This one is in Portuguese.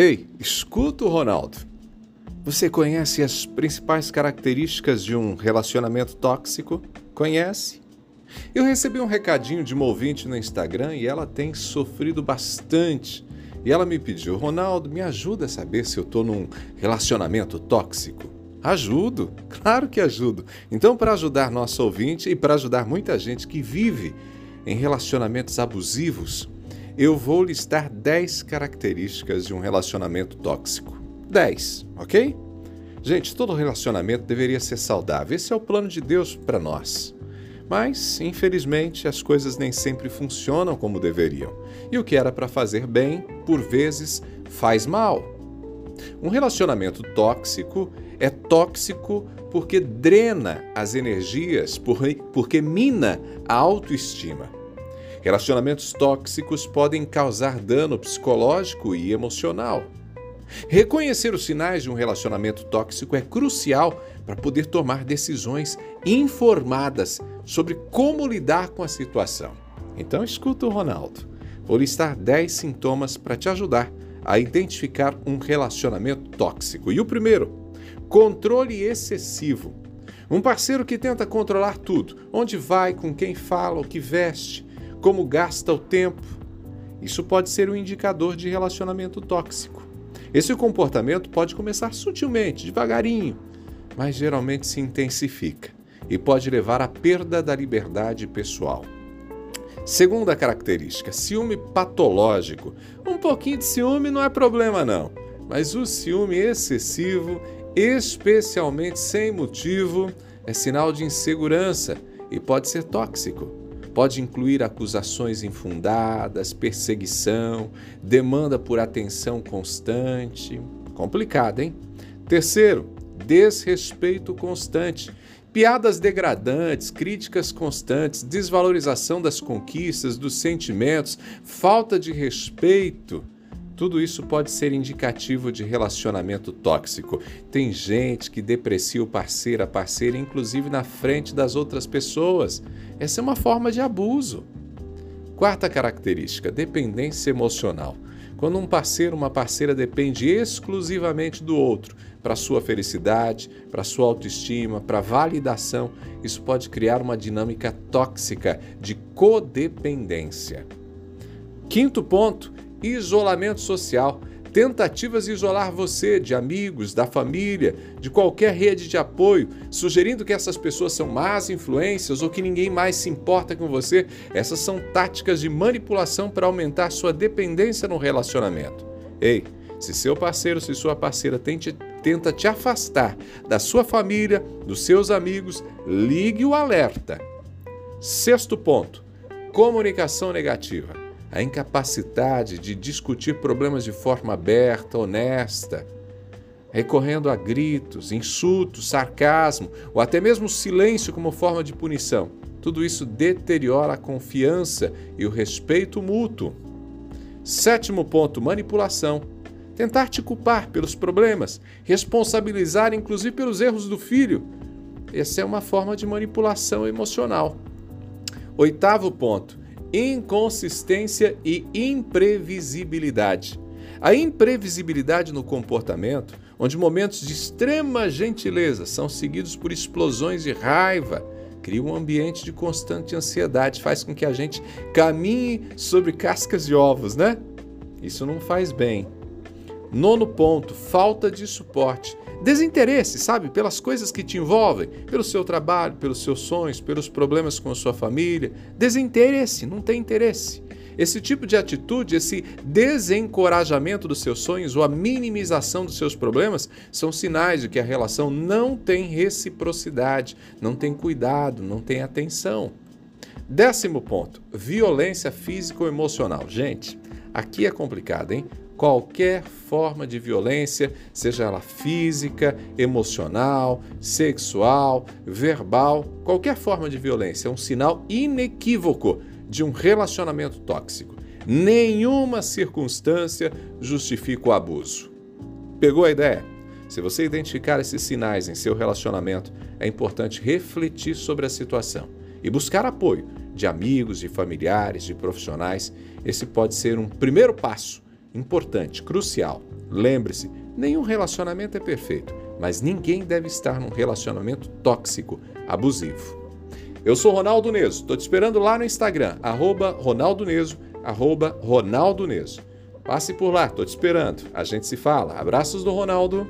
Ei, escuta o Ronaldo. Você conhece as principais características de um relacionamento tóxico? Conhece? Eu recebi um recadinho de uma ouvinte no Instagram e ela tem sofrido bastante. E ela me pediu, Ronaldo, me ajuda a saber se eu estou num relacionamento tóxico. Ajudo, claro que ajudo. Então, para ajudar nosso ouvinte e para ajudar muita gente que vive em relacionamentos abusivos, eu vou listar 10 características de um relacionamento tóxico. 10, ok? Gente, todo relacionamento deveria ser saudável. Esse é o plano de Deus para nós. Mas, infelizmente, as coisas nem sempre funcionam como deveriam. E o que era para fazer bem, por vezes, faz mal. Um relacionamento tóxico é tóxico porque drena as energias, porque mina a autoestima. Relacionamentos tóxicos podem causar dano psicológico e emocional. Reconhecer os sinais de um relacionamento tóxico é crucial para poder tomar decisões informadas sobre como lidar com a situação. Então, escuta o Ronaldo. Vou listar 10 sintomas para te ajudar a identificar um relacionamento tóxico. E o primeiro, controle excessivo. Um parceiro que tenta controlar tudo: onde vai, com quem fala, o que veste, como gasta o tempo. Isso pode ser um indicador de relacionamento tóxico. Esse comportamento pode começar sutilmente, devagarinho, mas geralmente se intensifica e pode levar à perda da liberdade pessoal. Segunda característica, ciúme patológico. Um pouquinho de ciúme não é problema não, mas o ciúme excessivo, especialmente sem motivo, é sinal de insegurança e pode ser tóxico. Pode incluir acusações infundadas, perseguição, demanda por atenção constante. Complicado, hein? Terceiro, desrespeito constante. Piadas degradantes, críticas constantes, desvalorização das conquistas, dos sentimentos, falta de respeito tudo isso pode ser indicativo de relacionamento tóxico. Tem gente que deprecia o parceiro, a parceira, inclusive na frente das outras pessoas. Essa é uma forma de abuso. Quarta característica: dependência emocional. Quando um parceiro, uma parceira depende exclusivamente do outro para sua felicidade, para sua autoestima, para validação, isso pode criar uma dinâmica tóxica de codependência. Quinto ponto isolamento social, tentativas de isolar você de amigos, da família, de qualquer rede de apoio, sugerindo que essas pessoas são más influências ou que ninguém mais se importa com você. Essas são táticas de manipulação para aumentar sua dependência no relacionamento. Ei, se seu parceiro, se sua parceira tente, tenta te afastar da sua família, dos seus amigos, ligue o alerta. Sexto ponto: comunicação negativa a incapacidade de discutir problemas de forma aberta, honesta, recorrendo a gritos, insultos, sarcasmo ou até mesmo silêncio como forma de punição. Tudo isso deteriora a confiança e o respeito mútuo. Sétimo ponto: manipulação. Tentar te culpar pelos problemas, responsabilizar inclusive pelos erros do filho. Essa é uma forma de manipulação emocional. Oitavo ponto: inconsistência e imprevisibilidade. A imprevisibilidade no comportamento, onde momentos de extrema gentileza são seguidos por explosões de raiva, cria um ambiente de constante ansiedade, faz com que a gente caminhe sobre cascas de ovos, né? Isso não faz bem. Nono ponto: falta de suporte. Desinteresse, sabe, pelas coisas que te envolvem, pelo seu trabalho, pelos seus sonhos, pelos problemas com a sua família. Desinteresse, não tem interesse. Esse tipo de atitude, esse desencorajamento dos seus sonhos ou a minimização dos seus problemas são sinais de que a relação não tem reciprocidade, não tem cuidado, não tem atenção. Décimo ponto: violência físico-emocional. Gente, aqui é complicado, hein? Qualquer forma de violência, seja ela física, emocional, sexual, verbal, qualquer forma de violência é um sinal inequívoco de um relacionamento tóxico. Nenhuma circunstância justifica o abuso. Pegou a ideia? Se você identificar esses sinais em seu relacionamento, é importante refletir sobre a situação e buscar apoio de amigos, de familiares, de profissionais. Esse pode ser um primeiro passo importante, crucial. Lembre-se, nenhum relacionamento é perfeito, mas ninguém deve estar num relacionamento tóxico, abusivo. Eu sou Ronaldo Neso, tô te esperando lá no Instagram, arroba Ronaldo Neso, arroba Ronaldo Neso. Passe por lá, tô te esperando. A gente se fala. Abraços do Ronaldo.